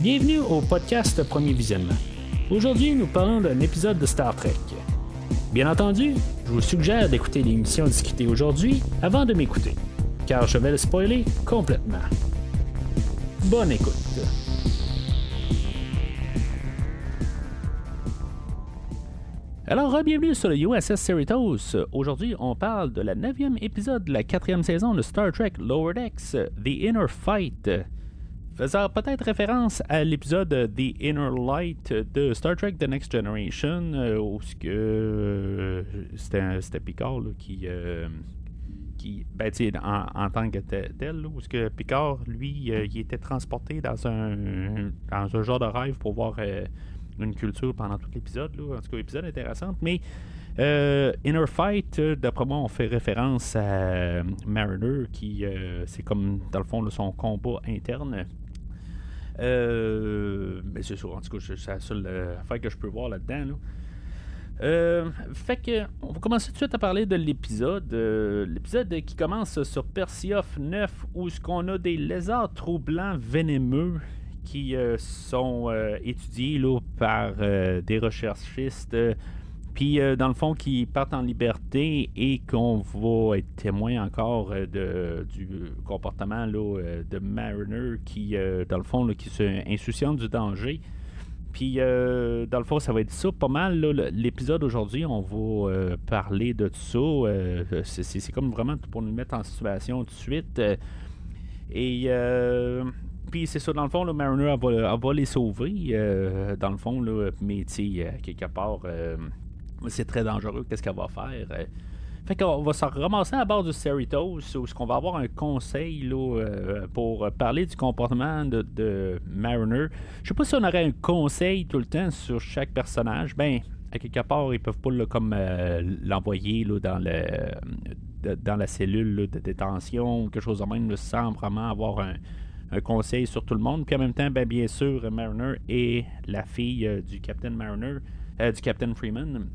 Bienvenue au podcast Premier Visionnement. Aujourd'hui, nous parlons d'un épisode de Star Trek. Bien entendu, je vous suggère d'écouter l'émission discutée aujourd'hui avant de m'écouter, car je vais le spoiler complètement. Bonne écoute. Alors, bienvenue sur le USS Cerritos. Aujourd'hui, on parle de la neuvième épisode de la quatrième saison de Star Trek Lower Decks, The Inner Fight. Faisant peut-être référence à l'épisode The Inner Light de Star Trek The Next Generation, euh, où euh, c'était Picard qui, euh, qui ben, en, en, tant que tel, où ce que Picard, lui, il était transporté dans un, dans un genre de rêve pour voir une culture pendant tout l'épisode. En tout cas, épisode intéressant. Mais euh, Inner Fight, d'après moi, on fait référence à Mariner, qui c'est comme dans le fond son combat interne. Mais c'est sûr, en tout cas, c'est la seule affaire que je peux voir là-dedans. fait que on va commencer tout de suite à parler de l'épisode. l'épisode qui commence sur Perseoff 9 où ce qu'on a des lézards troublants vénémeux qui euh, sont euh, étudiés là, par euh, des recherchistes. Puis, dans le fond, qui partent en liberté et qu'on va être témoin encore de, du comportement là, de Mariner qui, dans le fond, qui se insouciante du danger. Puis, dans le fond, ça va être ça pas mal. L'épisode aujourd'hui, on va parler de ça. c'est comme vraiment pour nous mettre en situation tout de suite. et puis c'est ça, dans le fond, le Mariner va, les sauver, euh, dans le fond, là, mais euh, quelque part, euh, c'est très dangereux, qu'est-ce qu'elle va faire. Fait qu'on va se ramasser à bord du Cerritos, où ce qu'on va avoir un conseil là, pour parler du comportement de, Mariner. Je sais pas si on aurait un conseil tout le temps sur chaque personnage. Ben, à quelque part, ils peuvent pas comme l'envoyer dans la cellule de détention, quelque chose de même, sans vraiment avoir un, conseil sur tout le monde. Puis en même temps, ben, bien sûr, Mariner est la fille euh, du Captain Mariner, euh, du Captain Freeman.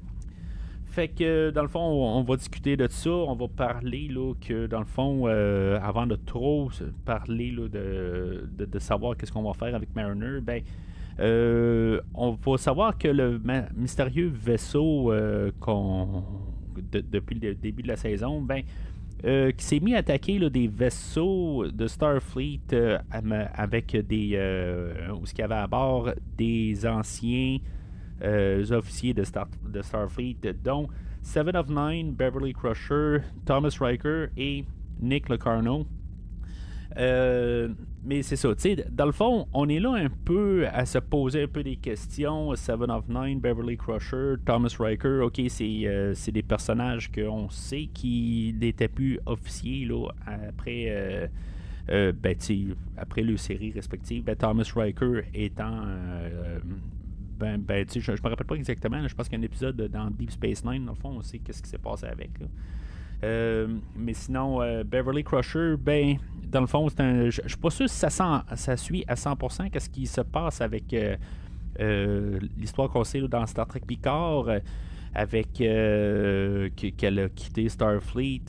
Fait que dans le fond, on, va discuter de ça. On va parler là, que dans le fond, euh, avant de trop parler là, de, de, savoir qu'est-ce qu'on va faire avec Mariner, ben on va savoir que le mystérieux vaisseau qu'on depuis le début de la saison, ben euh, qui s'est mis à attaquer des vaisseaux de Starfleet euh, avec des. Euh, où ce qu'il y avait à bord des anciens officiers de, Starfleet, dont Seven of Nine, Beverly Crusher, Thomas Riker et Nick Locarno. Euh, mais c'est ça, tu sais, dans le fond, on est là un peu à se poser un peu des questions. Seven of Nine, Beverly Crusher, Thomas Riker, ok, c'est, euh, des personnages qu'on sait qui n'étaient plus officiers là, après, euh, ben, après séries respectives. Ben, Thomas Riker étant. Ben, ben je, je me rappelle pas exactement, je pense qu'il y a un épisode dans Deep Space Nine, dans le fond, on sait qu'est-ce qui s'est passé avec. mais sinon, Beverly Crusher, ben, dans le fond, je ne suis pas sûr si ça, ça suit à 100% qu'est-ce qui se passe avec euh, euh, l'histoire qu'on sait dans Star Trek Picard. Euh, avec qu'elle a quitté Starfleet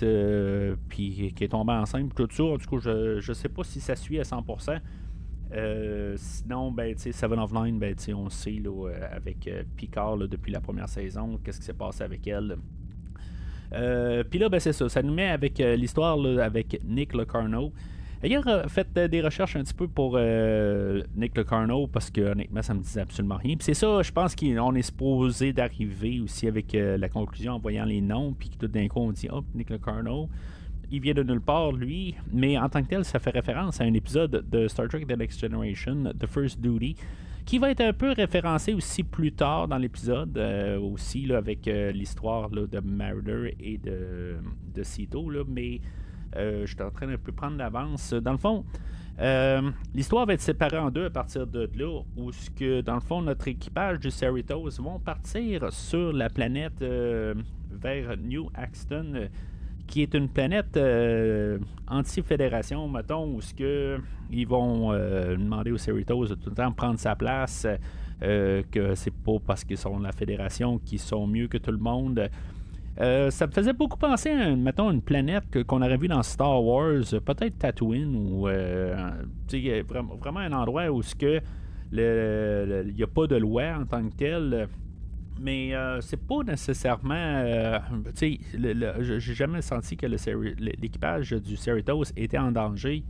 puis qui est tombée enceinte tout ça tout cas je, je sais pas si ça suit à 100% sinon, ben, Seven of Nine, ben, on sait là, avec Picard depuis la première saison, qu'est-ce qui s'est passé avec elle. Puis là, ben, c'est ça. Ça nous met avec l'histoire avec Nick Locarno. D'ailleurs, a fait euh, des recherches un petit peu pour euh, Nick Locarno parce que honnêtement, ça me disait absolument rien. Puis c'est ça, je pense qu'on est supposé d'arriver aussi avec euh, la conclusion en voyant les noms, puis tout d'un coup on dit Hop, Nick Locarno. Il vient de nulle part, lui, mais en tant que tel, ça fait référence à un épisode de Star Trek The Next Generation, The First Duty, qui va être un peu référencé aussi plus tard dans l'épisode, aussi là, avec l'histoire de Mariner et de, de Cito, mais euh, je suis en train de peu prendre l'avance. Dans le fond, euh, l'histoire va être séparée en deux à partir de là, où ce que, dans le fond, notre équipage du Cerritos vont partir sur la planète euh, vers New Axton, qui est une planète anti-fédération, mettons, où ce que ils vont demander au Cerritos de tout le temps prendre sa place, que c'est pas parce qu'ils sont de la fédération qu'ils sont mieux que tout le monde. Euh, ça me faisait beaucoup penser à, mettons, une planète qu'on aurait vu dans Star Wars, peut-être Tatooine, ou euh, vraiment, vraiment un endroit où il n'y a pas de loi en tant que tel. Mais euh, c'est pas nécessairement. Euh, tu sais, j'ai jamais senti que l'équipage du Cerritos était en danger.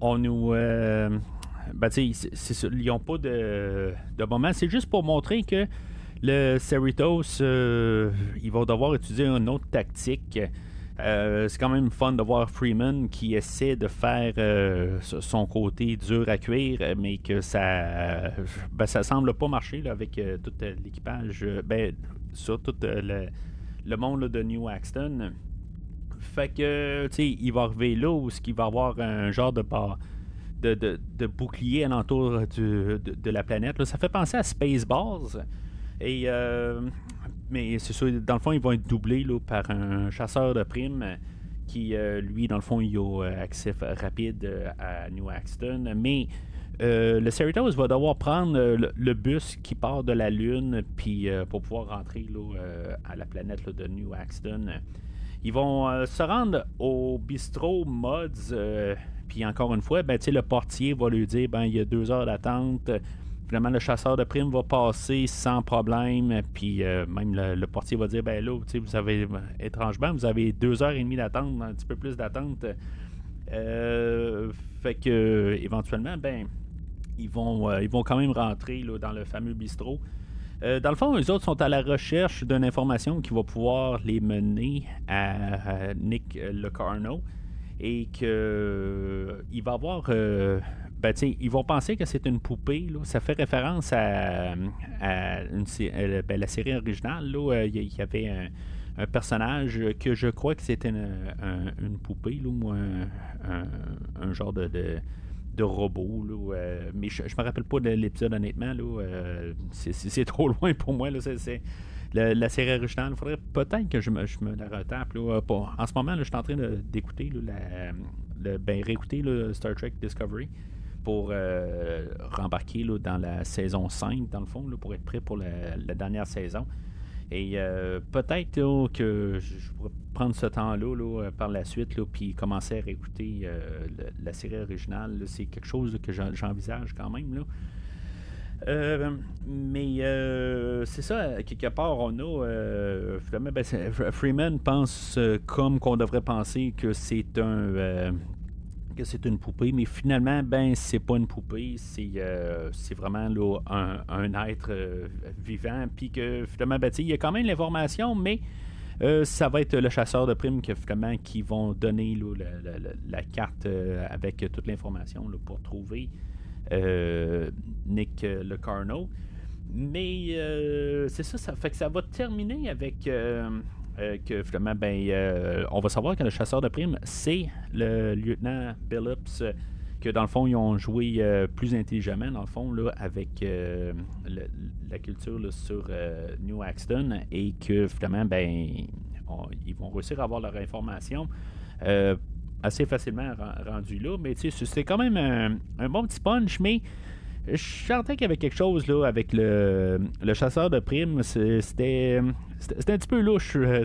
On nous. Euh, ben, tu sais, ils n'ont pas de, de moment. C'est juste pour montrer que le Cerritos, ils vont devoir utiliser une autre tactique. Euh, c'est quand même fun de voir Freeman qui essaie de faire euh, son côté dur à cuire, mais que ça ben, ça semble pas marcher avec euh, tout l'équipage, ben, sur tout le, monde de New Axton. Fait que, tu sais, il va arriver là où il va avoir un genre de, de, de, de bouclier alentour de, de, la planète. Ça fait penser à Spaceballs. Et mais c'est sûr, dans le fond, ils vont être doublés par un chasseur de primes qui, euh, lui, dans le fond, il a euh, accès rapide euh, à New Axton. Mais le Cerritos va devoir prendre le, bus qui part de la Lune puis pour pouvoir rentrer à la planète de New Axton. Ils vont se rendre au bistrot Mods. puis encore une fois, ben, le portier va lui dire ben, il y a deux heures d'attente Finalement, le chasseur de primes va passer sans problème. Puis euh, même le, portier va dire ben là, vous avez étrangement, vous avez deux heures et demie d'attente, un petit peu plus d'attente. Euh, fait que éventuellement, ben ils vont, euh, ils vent quand même rentrer dans le fameux bistrot. dans le fond, les autres sont à la recherche d'une information qui va pouvoir les mener à, Nick Locarno et qu'il va avoir ben, ils vont penser que c'est une poupée. Ça fait référence à, euh, ben, la série originale. Là, il y avait un, personnage que je crois que c'était une, poupée ou un, genre de, robot. Euh, mais je, ne me rappelle pas de l'épisode honnêtement. c'est trop loin pour moi. c'est, la, série originale. Il faudrait peut-être que je me, la retape. En ce moment, je suis en train d'écouter, ben, réécouter Star Trek Discovery pour euh, rembarquer dans la saison 5, dans le fond, pour être prêt pour la, dernière saison. Et euh, peut-être que je pourrais prendre ce temps-là par la suite, puis commencer à réécouter euh, la, série originale. C'est quelque chose que j'envisage quand même. Là. mais c'est ça, quelque part, on a. Ben, Freeman pense comme qu'on devrait penser que c'est un c'est une poupée, mais finalement, ben, c'est pas une poupée, c'est, euh, vraiment un, être euh, vivant, puis que finalement, ben, il y a quand même l'information, mais euh, ça va être le chasseur de primes que, finalement, qui vont donner la, carte avec toute l'information pour trouver Nick Le Carno. Mais c'est ça, ça fait que ça va terminer avec euh, que finalement, ben, euh, on va savoir que le chasseur de primes, c'est le lieutenant Billups, que dans le fond, ils ont joué euh, plus intelligemment, dans le fond, là, avec la culture sur New Axton, et que finalement, ben, ils vont réussir à avoir leur information assez facilement rendu là. Mais tu sais, c'était quand même un, bon petit punch, mais je sentais qu'il y avait quelque chose là avec le, chasseur de primes. C'était un petit peu louche, euh,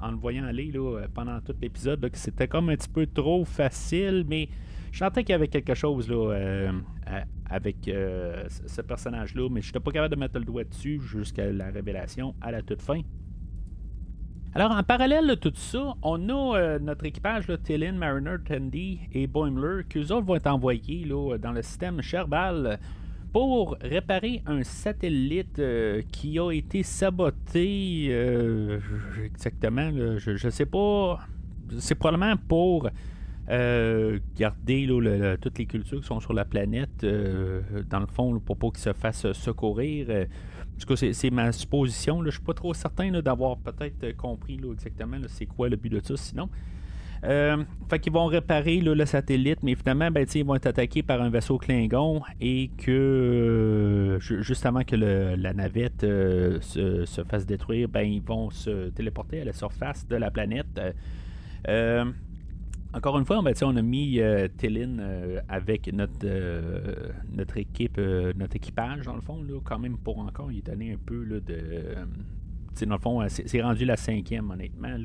en, le voyant aller là, pendant tout l'épisode. C'était comme un petit peu trop facile, mais je sentais qu'il y avait quelque chose là, euh, avec euh, ce personnage-là, mais je n'étais pas capable de mettre le doigt dessus jusqu'à la révélation à la toute fin. Alors, en parallèle de tout ça, on a euh, notre équipage, là, Mariner, Tandy et Boimler, qui eux autres vont être envoyés dans le système Sherbal pour réparer un satellite euh, qui a été saboté. Euh, exactement, je ne sais pas. C'est probablement pour garder toutes les cultures qui sont sur la planète, dans le fond, pour pas qu'ils se fassent secourir tout cas, c'est ma supposition. Je ne suis pas trop certain d'avoir peut-être compris exactement c'est quoi le but de ça sinon. Euh, fait qu'ils vont réparer le satellite, mais finalement, ben, ils vont être attaqués par un vaisseau Klingon et que euh, juste avant que la navette euh, se, fasse détruire, ben, ils vont se téléporter à la surface de la planète. Encore une fois, ben, on a mis euh, euh, avec notre, euh, équipe, euh, notre équipage, dans le fond, là, quand même pour encore lui donner un peu là, de. dans le fond, c'est rendu la cinquième, honnêtement.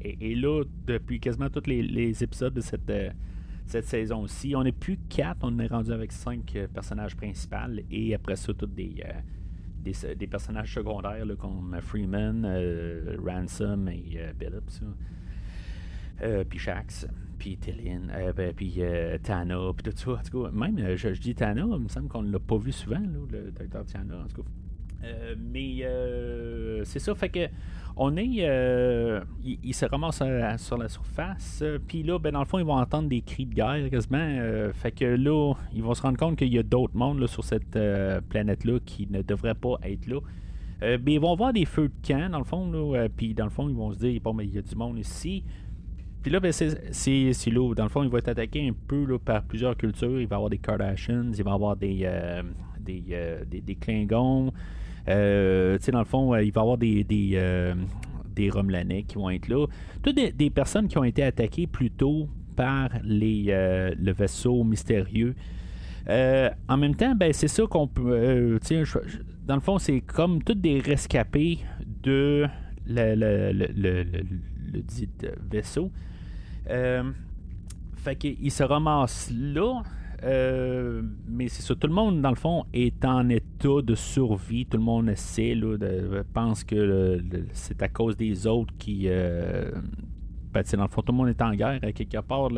Et, là, depuis quasiment tous les, épisodes de cette saison aussi. On n'est plus quatre, on est rendu avec cinq personnages principaux et après ça, tous des, personnages secondaires comme Freeman, Ransom et Billups. Puis Shax puis Tillin, ben, puis Tana, puis tout ça. En tout cas, même, je, dis Tana, il me semble qu'on ne l'a pas vu souvent, le docteur Tana, en tout cas. Euh, mais euh, c'est ça, fait que on est. Euh, il, se ramasse sur la surface. Puis là, ben, dans le fond, ils vont entendre des cris de guerre quasiment. fait que là, ils vont se rendre compte qu'il y a d'autres mondes sur cette planète-là qui ne devraient pas être là. mais ils vont voir des feux de camp, dans le fond. Là, puis dans le fond, ils vont se dire bon, mais il y a du monde ici. Puis là, ben, c'est là. Dans le fond, il va être attaqué un peu par plusieurs cultures. Il va y avoir des Kardashians, il va y avoir des, des, des, des Klingons. Euh, tu sais, dans le fond, euh, il va y avoir des, des, euh, Romelanais qui vont être là. Toutes des, personnes qui ont été attaquées plus tôt par les, le vaisseau mystérieux. en même temps, ben, c'est ça qu'on peut. dans le fond, c'est comme toutes des rescapés de le, le, dit vaisseau. Fait qu'il se ramasse là. Euh, mais c'est ça, tout le monde, dans le fond, est en état de survie. Tout le monde sait, là, pense que c'est à cause des autres qui. Euh, ben, dans le fond, tout le monde est en guerre quelque part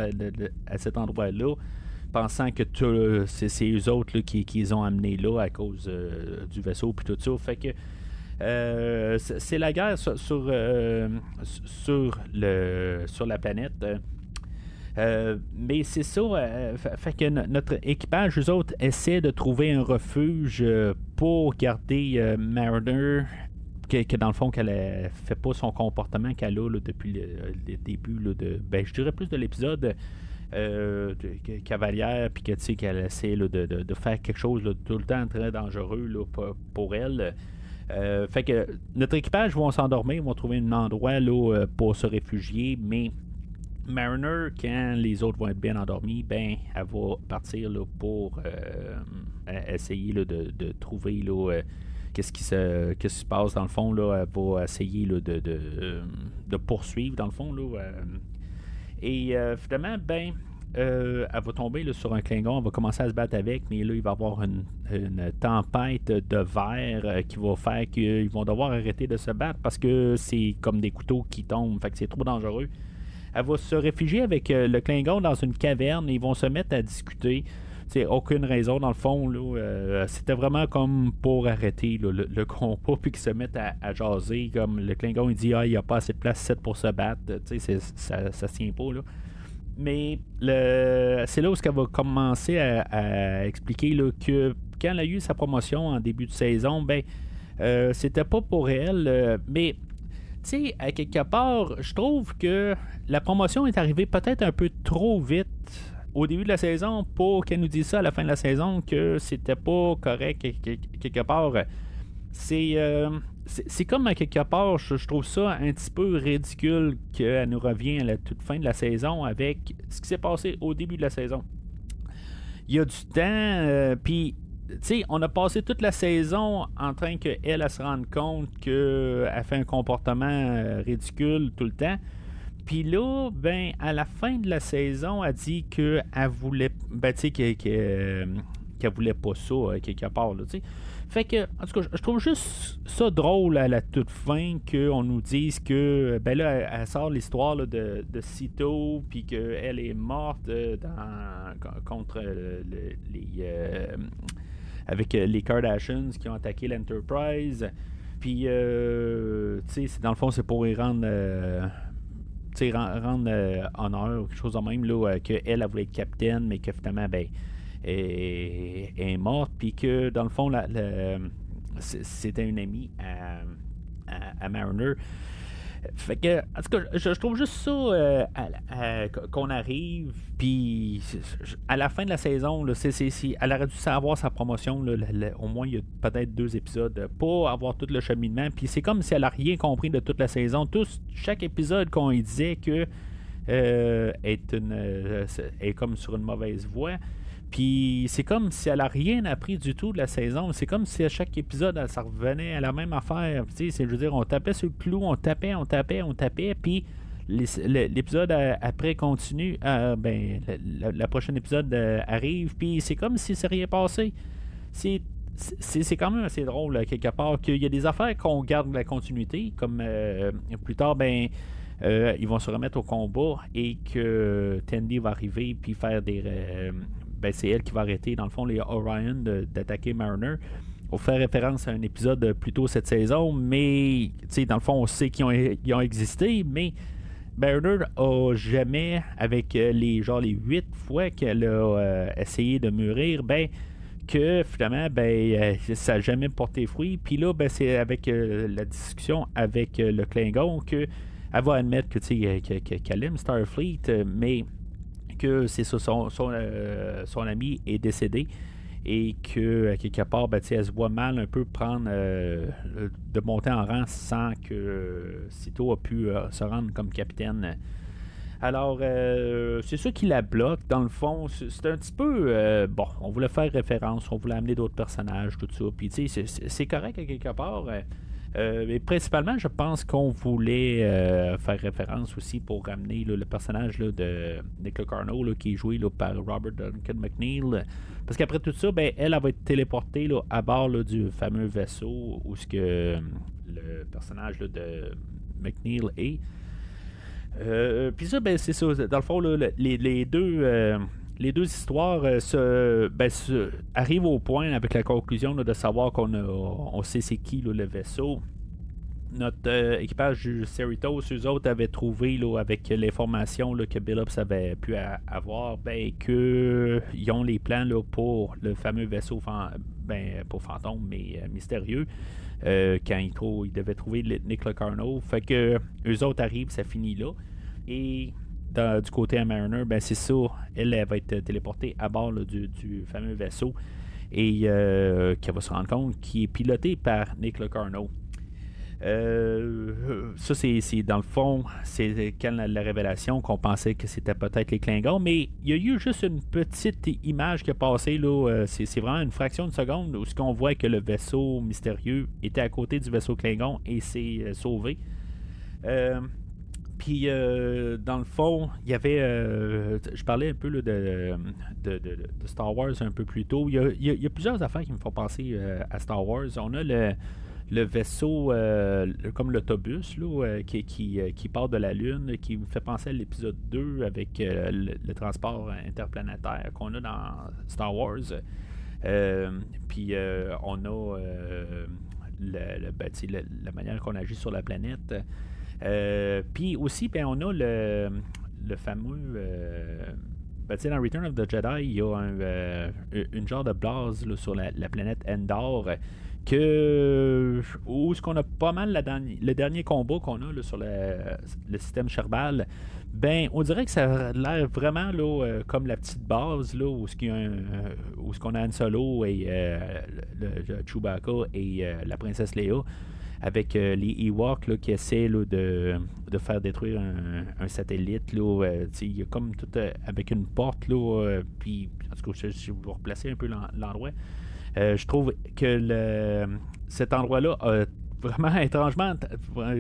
à cet endroit-là, pensant que c'est eux autres qui, les ont amenés là à cause euh, du vaisseau puis tout ça. Fait que. C'est la guerre sur, sur, le, sur la planète. Euh, mais c'est ça, euh, fait que notre équipage, eux autres, essaie de trouver un refuge euh, pour garder Mariner, que, dans le fond, qu'elle ne fait pas son comportement qu'elle a depuis le, début de, ben, je dirais plus de l'épisode. cavalière, puis que tu sais qu'elle essaie de, faire quelque chose tout le temps très dangereux pour, pour, elle. Fait que notre équipage vont s'endormir, vont trouver un endroit là, pour se réfugier, mais Mariner, quand les autres vont être bien endormis, ben, elle va partir là, pour euh, essayer là, de, trouver là, euh, qu'est-ce qui se, qui se passe dans le fond. Là, elle va essayer là, de, de, poursuivre dans le fond. Là, euh. et finalement, ben, elle va tomber là, sur un Klingon, elle va commencer à se battre avec, mais là, il va y avoir une, tempête de verre qui va faire qu'ils vont devoir arrêter de se battre parce que c'est comme des couteaux qui tombent, que c'est trop dangereux. Elle va se réfugier avec euh, le Klingon dans une caverne et ils vont se mettre à discuter. C'est aucune raison dans le fond. Euh, c'était vraiment comme pour arrêter le, combat puis qu'ils se mettent à, jaser. Comme le Klingon il dit Ah, il n'y a pas assez de place pour se battre. ça, ça se tient pas. Là. Mais c'est là où elle va commencer à, expliquer que quand elle a eu sa promotion en début de saison, ben euh, c'était pas pour elle. mais tu sais, à quelque part, je trouve que la promotion est arrivée peut-être un peu trop vite au début de la saison pour qu'elle nous dise ça à la fin de la saison que c'était pas correct quelque part. C'est euh, c'est comme à quelque part, je, trouve ça un petit peu ridicule qu'elle nous revient à la toute fin de la saison avec ce qui s'est passé au début de la saison. Il y a du temps, euh, puis sais, on a passé toute la saison en train qu'elle elle, se rende compte qu'elle fait un comportement euh, ridicule tout le temps. Puis là, ben, à la fin de la saison, elle dit qu'elle voulait, ben, tu sais, euh, qu'elle voulait pas ça, euh, quelque part, tu sais. Fait que, en tout cas, je trouve juste ça drôle à la toute fin qu'on nous dise que, ben là, elle sort l'histoire de, de Cito, puis qu'elle est morte dans, contre les avec euh, les Kardashians qui ont attaqué l'Enterprise. Puis, euh, tu sais, dans le fond, c'est pour y rendre, euh, rendre honneur ou quelque chose de même, là, qu'elle, elle voulu être capitaine, mais que finalement, ben, est, est morte. Puis que, dans le fond, la, c'était une amie à, à, à Mariner. Fait que, en tout cas, je, trouve juste ça euh, qu'on arrive, puis à la fin de la saison, là, c'est, elle aurait dû savoir sa promotion. au moins, il y a peut-être deux épisodes, pas avoir tout le cheminement. Puis c'est comme si elle n'a rien compris de toute la saison. chaque épisode qu'on lui disait que euh, est, une, euh, est comme sur une mauvaise voie. Puis c'est comme si elle a rien appris du tout de la saison. C'est comme si à chaque épisode, elle, ça revenait à la même affaire. Tu sais, je veux dire, on tapait sur le clou, on tapait, on tapait, on tapait, puis l'épisode après continue, ben, le, prochain épisode arrive, puis c'est comme si c'est rien passé. C'est c'est quand même assez drôle, quelque part, qu'il y a des affaires qu'on garde la continuité, comme plus tard, ben, ils vont se remettre au combat et que Tandy va arriver puis faire des. Ben, c'est elle qui va arrêter, dans le fond, les Orion d'attaquer Mariner on fait référence à un épisode plus tôt cette saison, mais dans le fond, on sait qu'ils ont, existé, mais Mariner a jamais, avec euh, les genre les huit fois qu'elle a euh, essayé de mûrir, ben que finalement, ben, euh, ça n'a jamais porté fruit. Puis là, ben, c'est avec la discussion avec le Klingon que elle va admettre que qu'elle aime Starfleet, mais c'est son, son ami est décédé et que quelque part, ben, elle se voit mal un peu prendre euh, de monter en rang sans que euh, Sito a pu euh, se rendre comme capitaine. Alors, c'est ça qui la bloque. Dans le fond, c'est un petit peu. bon, on voulait faire référence, on voulait amener d'autres personnages, tout ça. Puis, tu sais, c'est correct à quelque part. Euh, mais principalement, je pense qu'on voulait euh, faire référence aussi pour ramener le personnage de Nicola Carno qui est joué par Robert Duncan McNeil. Parce qu'après tout ça, ben, elle, va être téléportée à bord du fameux vaisseau où ce que le personnage de McNeil est. Euh, puis ça, ben, c'est ça. Dans le fond, les, deux les deux histoires ben, se, arrivent au point avec la conclusion de savoir qu'on on sait c'est qui le vaisseau. Notre euh, équipage du Cerritos, eux autres avaient trouvé là, avec l'information que Billups avait pu avoir, ben, qu'ils ont les plans pour le fameux vaisseau, ben, pour fantôme, mais euh, mystérieux. Euh, quand ils, devaient trouver Nick Carno. Fait que eux autres arrivent, ça finit là. Et du côté à Mariner, ben c'est ça, elle, va être téléportée à bord du, fameux vaisseau et euh, qu'elle va se rendre compte qu'il est piloté par Nick Locarno. Euh, ça, c'est, dans le fond, c'est quand la, révélation qu'on pensait que c'était peut-être les Klingons, mais il y a eu juste une petite image qui a passé, là, euh, c'est, vraiment une fraction de seconde où ce qu'on voit que le vaisseau mystérieux était à côté du vaisseau Klingon et s'est sauvé. Puis, euh, dans le fond, il y avait. Euh, je parlais un peu de, de, Star Wars un peu plus tôt. Il y a, plusieurs affaires qui me font penser euh, à Star Wars. On a le, vaisseau, comme l'autobus, qui, qui, part de la Lune, qui me fait penser à l'épisode 2 avec le, transport interplanétaire qu'on a dans Star Wars. puis, on a ben, la manière qu'on agit sur la planète. Euh, puis aussi, ben, on a le, le fameux. Euh, ben, dans Return of the Jedi, il y a un, euh, une genre de blase sur la, planète Endor que où ce qu'on a pas mal le dernier combat qu'on a sur le, système Sherbal, ben on dirait que ça a l'air vraiment là, comme la petite base là, où ce qu'il où ce qu'on a Han Solo et le, Chewbacca et la princesse Leia avec euh, les Ewoks qui essaient de, faire détruire un, satellite. Euh, il y a comme tout euh, avec une porte. Là, puis, en tout cas, si vous replacez un peu l'endroit, je trouve que le, cet endroit-là vraiment étrangement,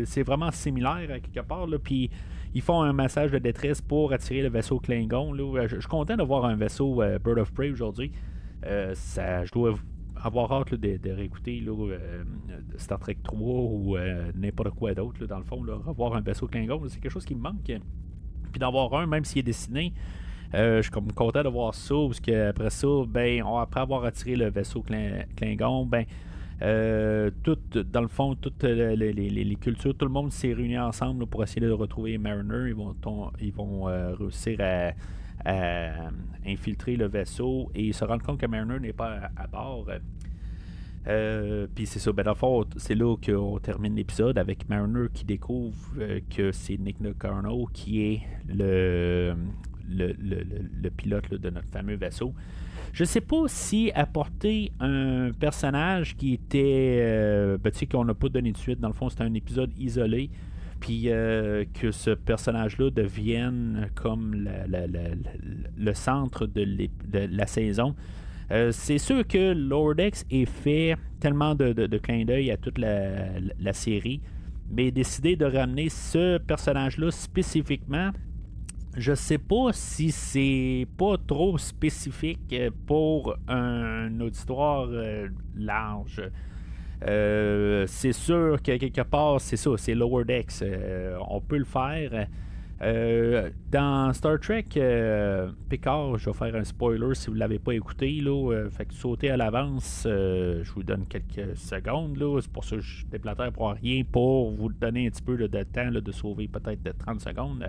c'est vraiment similaire à quelque part. puis ils font un massage de détresse pour attirer le vaisseau Klingon. Je, suis content de voir un vaisseau Bird of Prey aujourd'hui. ça, je dois avoir hâte de, réécouter euh, Star Trek 3 ou euh, n'importe quoi d'autre, dans le fond, revoir un vaisseau Klingon, c'est quelque chose qui me manque. Puis d'avoir un, même s'il est dessiné, euh, je suis content de voir ça, parce qu'après ça, ben, après avoir attiré le vaisseau Klingon, ben, tout, dans le fond, toutes les, cultures, tout le monde s'est réuni ensemble pour essayer de retrouver Mariner. Ils vont, ils vont réussir à à infiltrer le vaisseau et se rendre compte que Mariner n'est pas à, bord. Euh, puis c'est ça, ben c'est là qu'on termine l'épisode avec Mariner qui découvre euh, que c'est Nick Carno qui est le, pilote de notre fameux vaisseau. Je sais pas si apporter un personnage qui était. Euh, ben, tu sais, qu'on n'a pas donné de suite, dans le fond, c'était un épisode isolé puis euh, que ce personnage-là devienne comme le centre de, la saison. Euh, c'est sûr que Lord X est fait tellement de, clins d'œil à toute la, série, mais décider de ramener ce personnage-là spécifiquement, je sais pas si c'est pas trop spécifique pour un auditoire euh, large. Euh, c'est sûr que quelque part, c'est ça, c'est Lower Decks. Euh, on peut le faire. dans Star Trek Picard, je vais faire un spoiler si vous ne l'avez pas écouté. Là, fait que sautez à l'avance, je vous donne quelques secondes. C'est pour ça que je déplaterai pour rien pour vous donner un petit peu de temps de sauver peut-être de 30 secondes.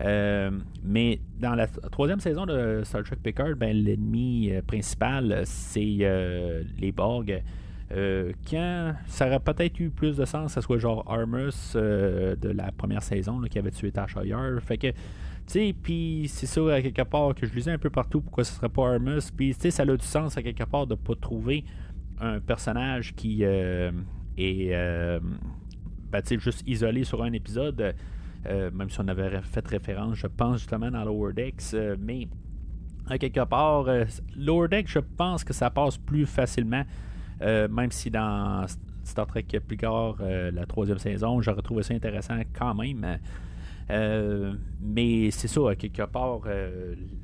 Euh, mais dans la troisième saison de Star Trek Picard, ben, l'ennemi euh, principal, c'est euh, les Borg. Quand ça aurait peut-être eu plus de sens, ça soit genre Armus de la première saison qui avait tué Tasha Fait que, tu sais, puis c'est ça à quelque part que je lisais un peu partout pourquoi ce serait pas Armus. Puis, tu sais, ça a du sens à quelque part de pas trouver un personnage qui est, ben, juste isolé sur un épisode. Euh, même si on avait fait référence, je pense justement dans Lower Decks, euh, mais à quelque part, euh, Lower Decks, je pense que ça passe plus facilement, même si dans Star Trek Picard, la troisième saison, j'aurais trouvé ça intéressant quand même. mais c'est ça, quelque part,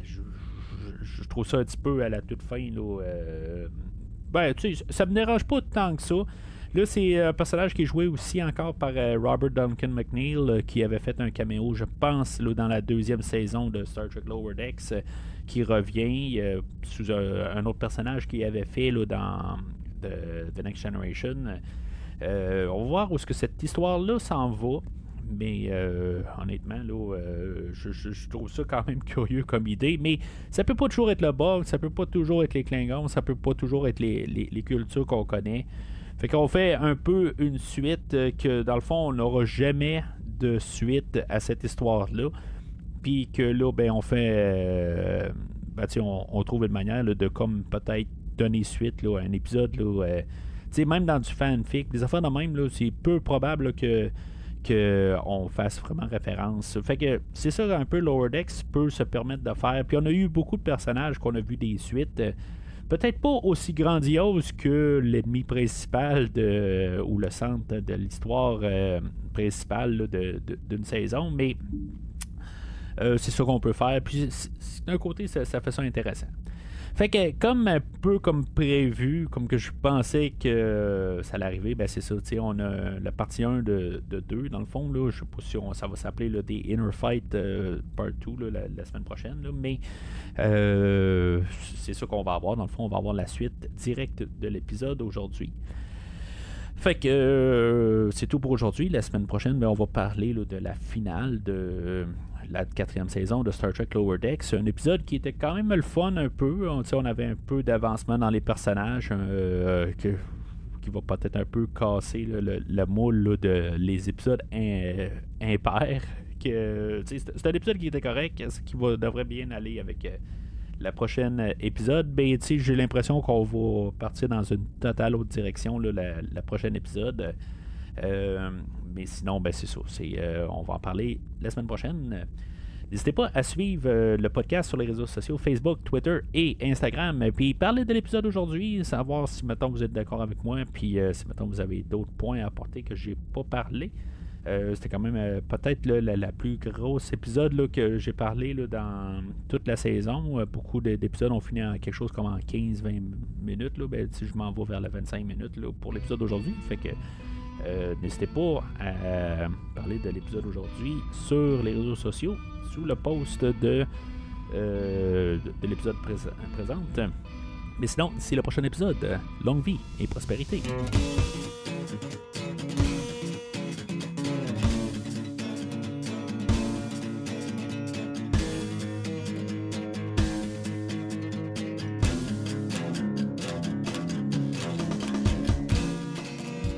je, trouve ça un petit peu à la toute fin. Là, ben, tu sais, ça me dérange pas tant que ça. Là, c'est un personnage qui est joué aussi encore par euh, Robert Duncan McNeil, euh, qui avait fait un caméo, je pense, dans la deuxième saison de Star Trek Lower Decks, euh, qui revient sous un, autre personnage qu'il avait fait dans The, Next Generation. on va voir où est-ce que cette histoire-là s'en va. Mais honnêtement, là, je, trouve ça quand même curieux comme idée. Mais ça peut pas toujours être le bug, ça peut pas toujours être les Klingons, ça peut pas toujours être les, cultures qu'on connaît. Fait qu'on fait un peu une suite euh, que dans le fond, on n'aura jamais de suite à cette histoire-là. Puis que là, ben, on fait. Euh, ben, on, trouve une manière de comme peut-être donner suite à un épisode. Là, euh, même dans du fanfic, des affaires de même, c'est peu probable que qu'on fasse vraiment référence. Fait que c'est ça un peu Lower Decks peut se permettre de faire. Puis on a eu beaucoup de personnages qu'on a vu des suites peut-être pas aussi grandiose que l'ennemi principal de, ou le centre de l'histoire euh, principale d'une saison, mais euh, c'est ce qu'on peut faire. D'un côté, ça, fait ça intéressant. Fait que comme un peu comme prévu, comme que je pensais que ça allait arriver, ben c'est ça. On a la partie 1 de, 2 dans le fond. Là, je sais pas si ça va s'appeler des Inner Fight euh, Part 2 la, semaine prochaine. mais euh, c'est ça qu'on va avoir. Dans le fond, on va avoir la suite directe de l'épisode aujourd'hui. Fait que euh, c'est tout pour aujourd'hui. La semaine prochaine, ben, on va parler de la finale de la quatrième saison de Star Trek Lower Decks. C'est un épisode qui était quand même le fun un peu. On, avait un peu d'avancement dans les personnages euh, qui va peut-être un peu casser le, moule de les épisodes impairs. c'est un épisode qui était correct, qui devrait bien aller avec euh, la prochaine épisode. Ben, j'ai l'impression qu'on va partir dans une totale autre direction la, la prochaine épisode. Euh, mais sinon, ben, c'est ça. Euh, on va en parler la semaine prochaine. N'hésitez pas à suivre euh, le podcast sur les réseaux sociaux Facebook, Twitter et Instagram. Puis parlez de l'épisode aujourd'hui, savoir si maintenant vous êtes d'accord avec moi, puis si maintenant vous avez d'autres points à apporter que j'ai pas parlé. C'était quand même peut-être la, plus grosse épisode que j'ai parlé dans toute la saison. beaucoup d'épisodes ont fini en quelque chose comme en 15-20 minutes. Ben, je m'en vais vers les 25 minutes pour l'épisode d'aujourd'hui. Fait que euh, n'hésitez pas à parler de l'épisode aujourd'hui sur les réseaux sociaux, sous le post de, euh, de, l'épisode présent. Mais sinon, c'est le prochain épisode. Longue vie et prospérité.